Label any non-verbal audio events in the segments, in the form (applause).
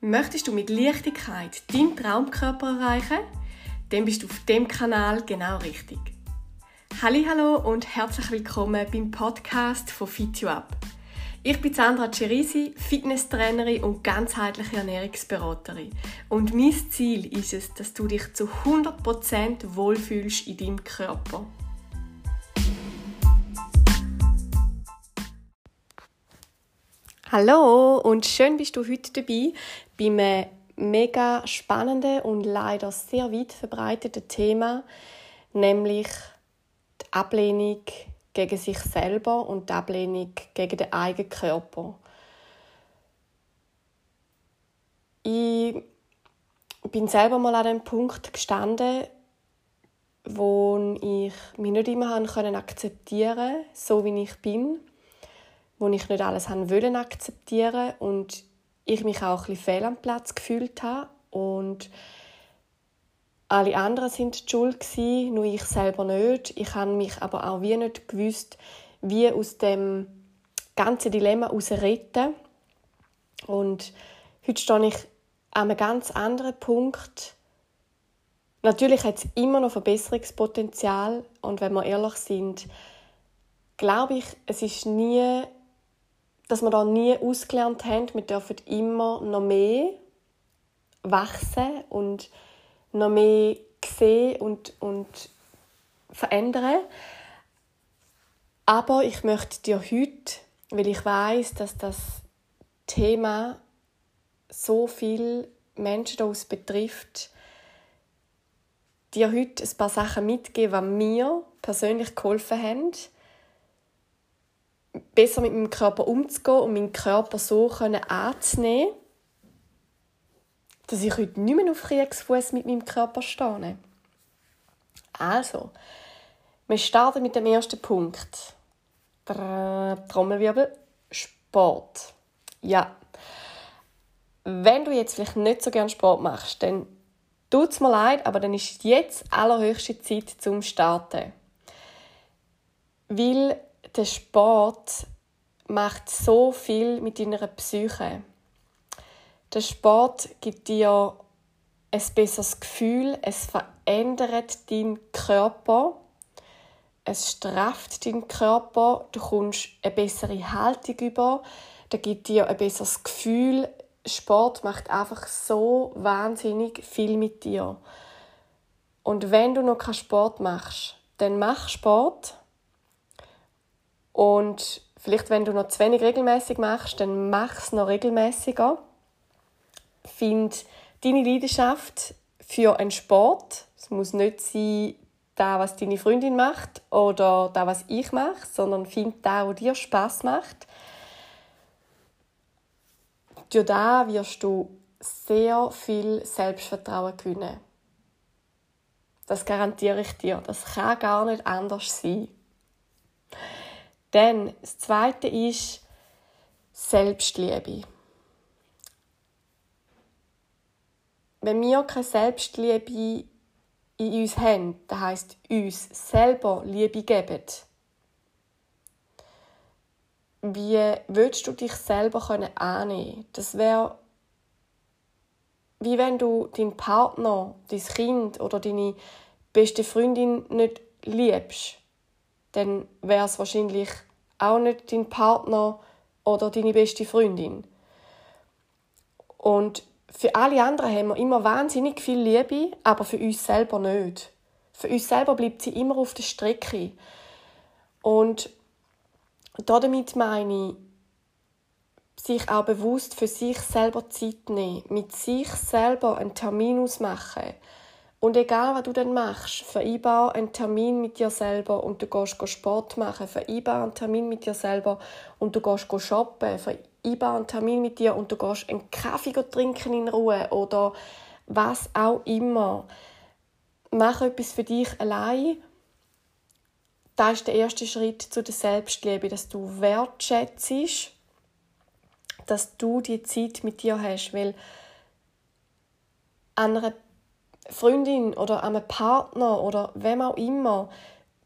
Möchtest du mit Leichtigkeit deinen Traumkörper erreichen? Dann bist du auf dem Kanal genau richtig. Hallo und herzlich willkommen beim Podcast von Fit You Up. Ich bin Sandra Cerisi, Fitnesstrainerin und ganzheitliche Ernährungsberaterin. Und mein Ziel ist es, dass du dich zu 100% wohlfühlst in deinem Körper. Hallo und schön bist du heute dabei bei einem mega spannenden und leider sehr weit verbreiteten Thema, nämlich die Ablehnung gegen sich selber und die Ablehnung gegen den eigenen Körper. Ich bin selber mal an dem Punkt gestanden, wo ich mich nicht immer akzeptieren konnte, so wie ich bin wo ich nicht alles wollen akzeptieren und ich mich auch ein bisschen fehl am Platz gefühlt habe und alle anderen sind schuld gewesen, nur ich selber nicht. Ich habe mich aber auch wie nicht gewusst, wie aus dem ganzen Dilemma retten. Und heute stehe ich an einem ganz anderen Punkt. Natürlich hat es immer noch Verbesserungspotenzial und wenn wir ehrlich sind, glaube ich, es ist nie dass wir da nie ausgelernt haben. Wir dürfen immer noch mehr wachsen und noch mehr sehen und, und verändern. Aber ich möchte dir heute, weil ich weiß, dass das Thema so viele Menschen daraus betrifft, dir heute ein paar Sachen mitgeben, die mir persönlich geholfen haben, besser mit meinem Körper umzugehen und meinen Körper so anzunehmen, dass ich heute nicht mehr auf Kriegsfuß mit meinem Körper stehe. Also, wir starten mit dem ersten Punkt. Trommelwirbel, Sport. Ja. Wenn du jetzt vielleicht nicht so gerne Sport machst, dann tut es mir leid, aber dann ist jetzt allerhöchste Zeit zum Starten. Weil der Sport macht so viel mit deiner Psyche. Der Sport gibt dir ein besseres Gefühl, es verändert deinen Körper, es strafft deinen Körper, du kommst eine bessere Haltung über, der gibt dir ein besseres Gefühl. Sport macht einfach so wahnsinnig viel mit dir. Und wenn du noch keinen Sport machst, dann mach Sport und vielleicht, wenn du noch zu wenig regelmäßig machst, dann mach es noch regelmäßiger. Find deine Leidenschaft für einen Sport. Es muss nicht sein, da was deine Freundin macht oder da was ich mache, sondern find da, wo dir Spaß macht. Durch da wirst du sehr viel Selbstvertrauen gewinnen. Das garantiere ich dir. Das kann gar nicht anders sein. Dann das Zweite ist Selbstliebe. Wenn wir keine Selbstliebe in uns haben, das heisst uns selber Liebe geben, wie willst du dich selber annehmen? Das wäre wie wenn du deinen Partner, dein Kind oder deine beste Freundin nicht liebst dann wäre es wahrscheinlich auch nicht dein Partner oder deine beste Freundin. Und für alle anderen haben wir immer wahnsinnig viel Liebe, aber für uns selber nicht. Für uns selber bleibt sie immer auf der Strecke. Und damit meine ich, sich auch bewusst für sich selber Zeit nehmen, mit sich selber einen Termin ausmachen und egal, was du dann machst, vereinbar einen Termin mit dir selber und du gehst Sport machen, vereinbar einen Termin mit dir selber und du gehst shoppen, vereinbar einen Termin mit dir und du gehst einen Kaffee trinken in Ruhe oder was auch immer. Mach etwas für dich allein. Das ist der erste Schritt zu der Selbstliebe, dass du wertschätzt, dass du die Zeit mit dir hast, weil andere Freundin oder einem Partner oder wem auch immer,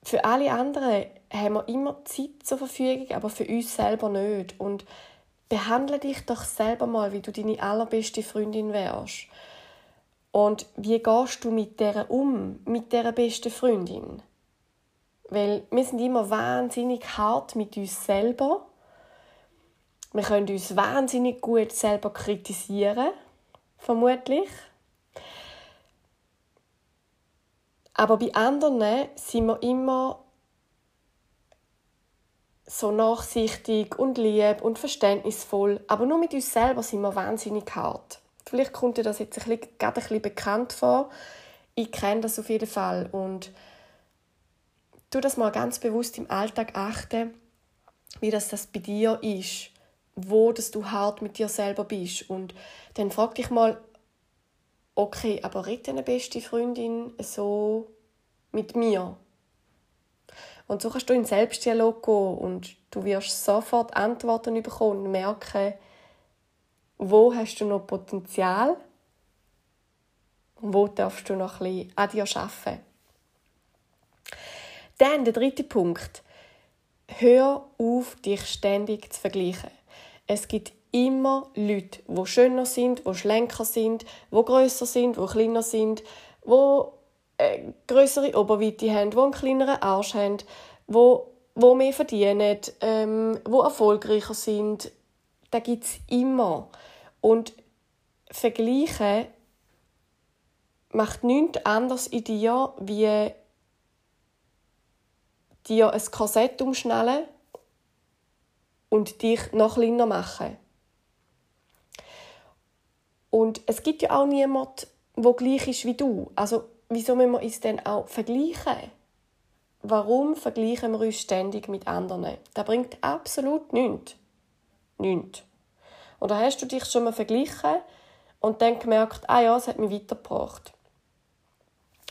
für alle anderen haben wir immer Zeit zur Verfügung, aber für uns selber nicht. Und behandle dich doch selber mal, wie du deine allerbeste Freundin wärst. Und wie gehst du mit der um, mit der besten Freundin? Weil wir sind immer wahnsinnig hart mit uns selber. Wir können uns wahnsinnig gut selber kritisieren, vermutlich. Aber bei anderen sind wir immer so nachsichtig und lieb und verständnisvoll. Aber nur mit uns selber sind wir wahnsinnig hart. Vielleicht kommt dir das jetzt ein bisschen, gerade ein bisschen bekannt vor. Ich kenne das auf jeden Fall. Und tu das mal ganz bewusst im Alltag achten, wie das, das bei dir ist. Wo dass du hart mit dir selber bist. Und dann frag dich mal, okay, aber redet deine beste Freundin so mit mir? Und so kannst du in Selbstdialog gehen und du wirst sofort Antworten bekommen und merken, wo hast du noch Potenzial und wo darfst du noch ein an dir arbeiten. Dann der dritte Punkt. Hör auf, dich ständig zu vergleichen. Es gibt immer Leute, die schöner sind, die schlanker sind, die grösser sind, die kleiner sind, die äh, größere Oberweite haben, die einen kleineren Arsch haben, wo, wo mehr verdienen, ähm, wo erfolgreicher sind. Da gibt es immer. Und Vergleichen macht nichts anderes in dir, wie dir ein Korsett umschnallen und dich noch kleiner machen. Und es gibt ja auch niemanden, der gleich ist wie du. Also wieso müssen wir uns denn auch vergleichen? Warum vergleichen wir uns ständig mit anderen? Das bringt absolut nichts. Nichts. Oder hast du dich schon mal verglichen und dann gemerkt, ah ja, es hat mich weitergebracht?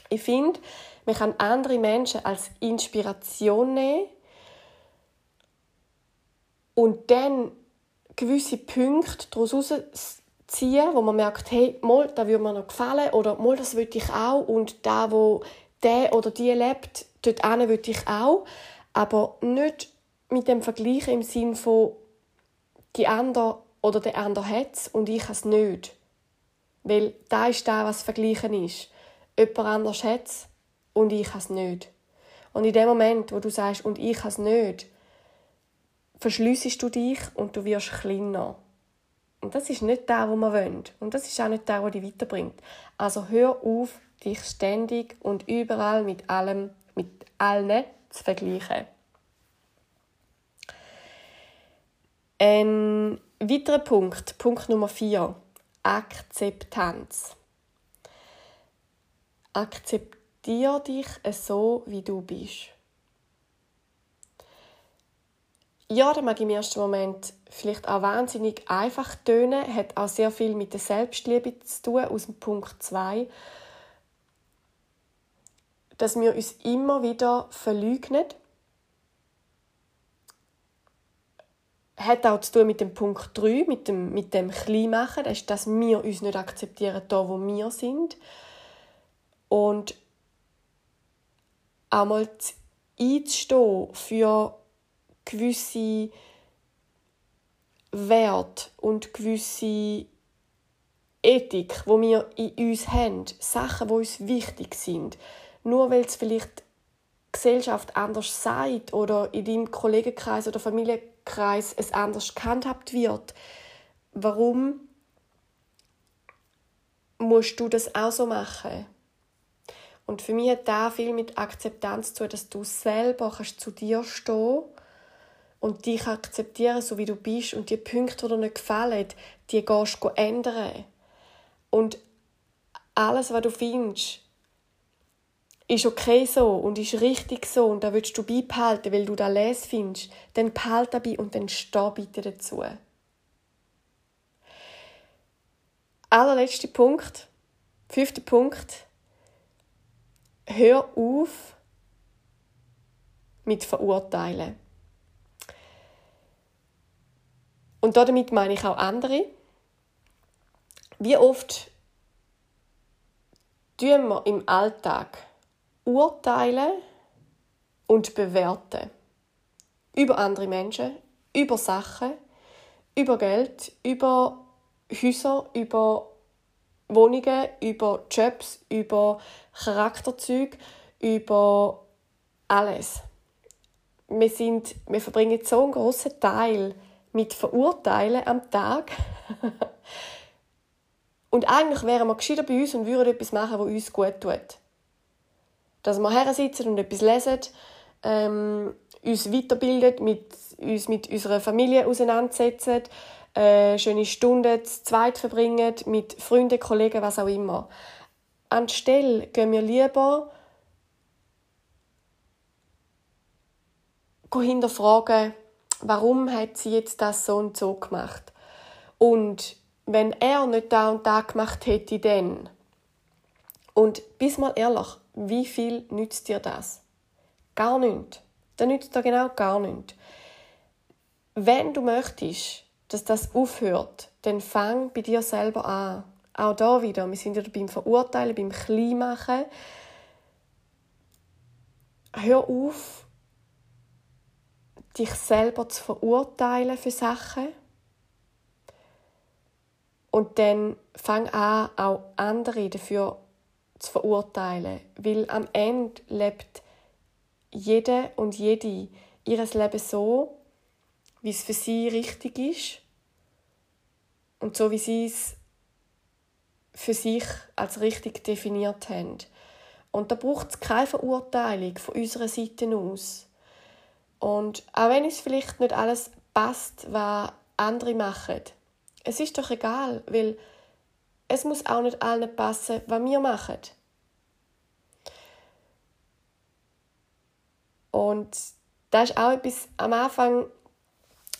Ich finde, man kann andere Menschen als Inspiration nehmen und dann gewisse Punkte daraus ziehen, wo man merkt, hey, mal, da würde mir noch gefallen oder mal, das würde ich auch und da, wo der oder die lebt, dort würde ich auch, aber nicht mit dem Vergleich im Sinn von die andere oder der andere hat es und ich es nicht. Weil da ist da, was Vergleichen ist. Jemand anders hat es und ich es nicht. Und in dem Moment, wo du sagst, und ich es nicht, verschließt du dich und du wirst kleiner. Und das ist nicht der, wo man wollen. Und das ist auch nicht der, der dich weiterbringt. Also hör auf, dich ständig und überall mit allem, mit allen zu vergleichen. Ein weiterer Punkt, Punkt Nummer 4, Akzeptanz. Akzeptiere dich so, wie du bist. Ja, das mag im ersten Moment vielleicht auch wahnsinnig einfach tönen, hat auch sehr viel mit der Selbstliebe zu tun, aus dem Punkt 2, dass wir uns immer wieder verleugnen. Hat auch zu tun mit dem Punkt 3, mit dem, mit dem Kleinmachen, das ist, dass wir uns nicht akzeptieren, da wo wir sind. Und einmal einzustehen für gewisse Werte und gewisse Ethik, wo wir in uns haben, Sachen, die uns wichtig sind, nur weil es vielleicht die Gesellschaft anders sagt oder in deinem Kollegenkreis oder Familienkreis es anders gehandhabt wird, warum musst du das auch so machen? Und für mich hat da viel mit Akzeptanz zu tun, dass du selber kannst zu dir stehen und dich akzeptieren, so wie du bist und die Punkte, die dir nicht gefallen, die gehst du ändern. Und alles, was du findest, ist okay so und ist richtig so und da willst du beibehalten, weil du da les findest, dann behalt dabei und dann steh bitte dazu. Allerletzter Punkt, fünfter Punkt. Hör auf mit Verurteilen. Und damit meine ich auch andere. Wie oft tun wir im Alltag urteilen und bewerten über andere Menschen, über Sachen, über Geld, über Häuser, über Wohnungen, über Jobs, über Charakterzüge, über alles. Wir, sind, wir verbringen so einen grossen Teil mit Verurteilen am Tag. (laughs) und eigentlich wären wir gescheiter bei uns und würden etwas machen, was uns gut tut. Dass wir her sitzen und etwas lesen, ähm, uns weiterbilden, mit, uns mit unserer Familie auseinandersetzen, äh, schöne Stunden zu zweit verbringen, mit Freunden, Kollegen, was auch immer. Anstelle gehen wir lieber hinterfragen, warum hat sie jetzt das so und so gemacht. Und wenn er nicht da und da gemacht hätte, dann. Und bis mal ehrlich, wie viel nützt dir das? Gar nichts. Das nützt dir genau gar nichts. Wenn du möchtest, dass das aufhört, dann fang bei dir selber an. Auch da wieder, wir sind wieder beim Verurteilen, beim Kleinmachen. Hör auf, dich selber zu verurteilen für Sachen. Und dann fang an, auch andere dafür zu verurteilen. Weil am Ende lebt jede und jede ihres Leben so, wie es für sie richtig ist und so wie sie es für sich als richtig definiert haben. Und da braucht es keine Verurteilung von unserer Seite aus. Und auch wenn es vielleicht nicht alles passt, was andere machen, es ist doch egal, weil es muss auch nicht allen passen, was wir machen. Und das ist auch etwas am Anfang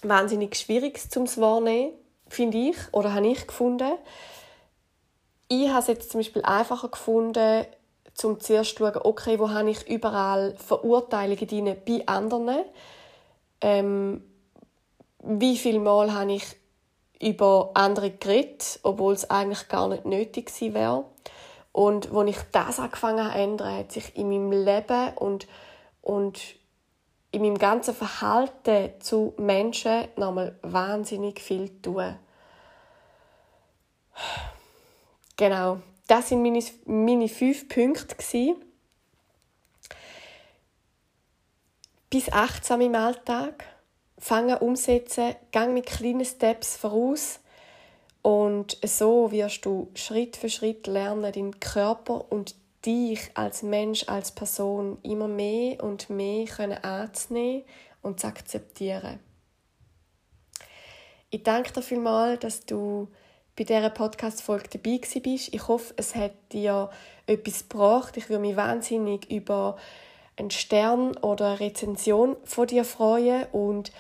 wahnsinnig Schwieriges zum Wahrnehmen, finde ich, oder habe ich gefunden. Ich habe es jetzt zum Beispiel einfacher gefunden, zum zuerst zu schauen, okay, wo habe ich überall Verurteilungen drin bei anderen. Ähm, wie viel Mal habe ich über andere geredet, obwohl es eigentlich gar nicht nötig gewesen wäre. Und als ich das angefangen habe ändern, hat sich in meinem Leben und, und in meinem ganzen Verhalten zu Menschen nochmal wahnsinnig viel tun. Genau, das sind meine, meine fünf Punkte. Gewesen. Bis achtsam im Alltag. Fangen, umsetzen, gang mit kleinen Steps voraus. Und so wirst du Schritt für Schritt lernen, deinen Körper und dich als Mensch, als Person immer mehr und mehr können anzunehmen und zu akzeptieren. Ich danke dir vielmals, dass du bei dieser Podcast-Folge dabei bist. Ich hoffe, es hat dir etwas gebracht. Ich würde mich wahnsinnig über einen Stern oder eine Rezension von dir freuen. Und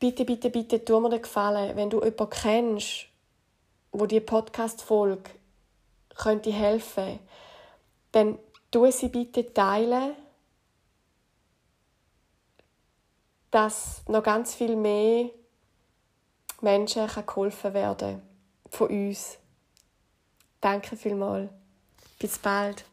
bitte, bitte, bitte, tu mir den Gefallen, wenn du jemanden kennst, wo die Podcast-Folge könnte helfen dann tu sie bitte teilen, dass noch ganz viel mehr Menschen geholfen werden von uns. Danke vielmals. Bis bald.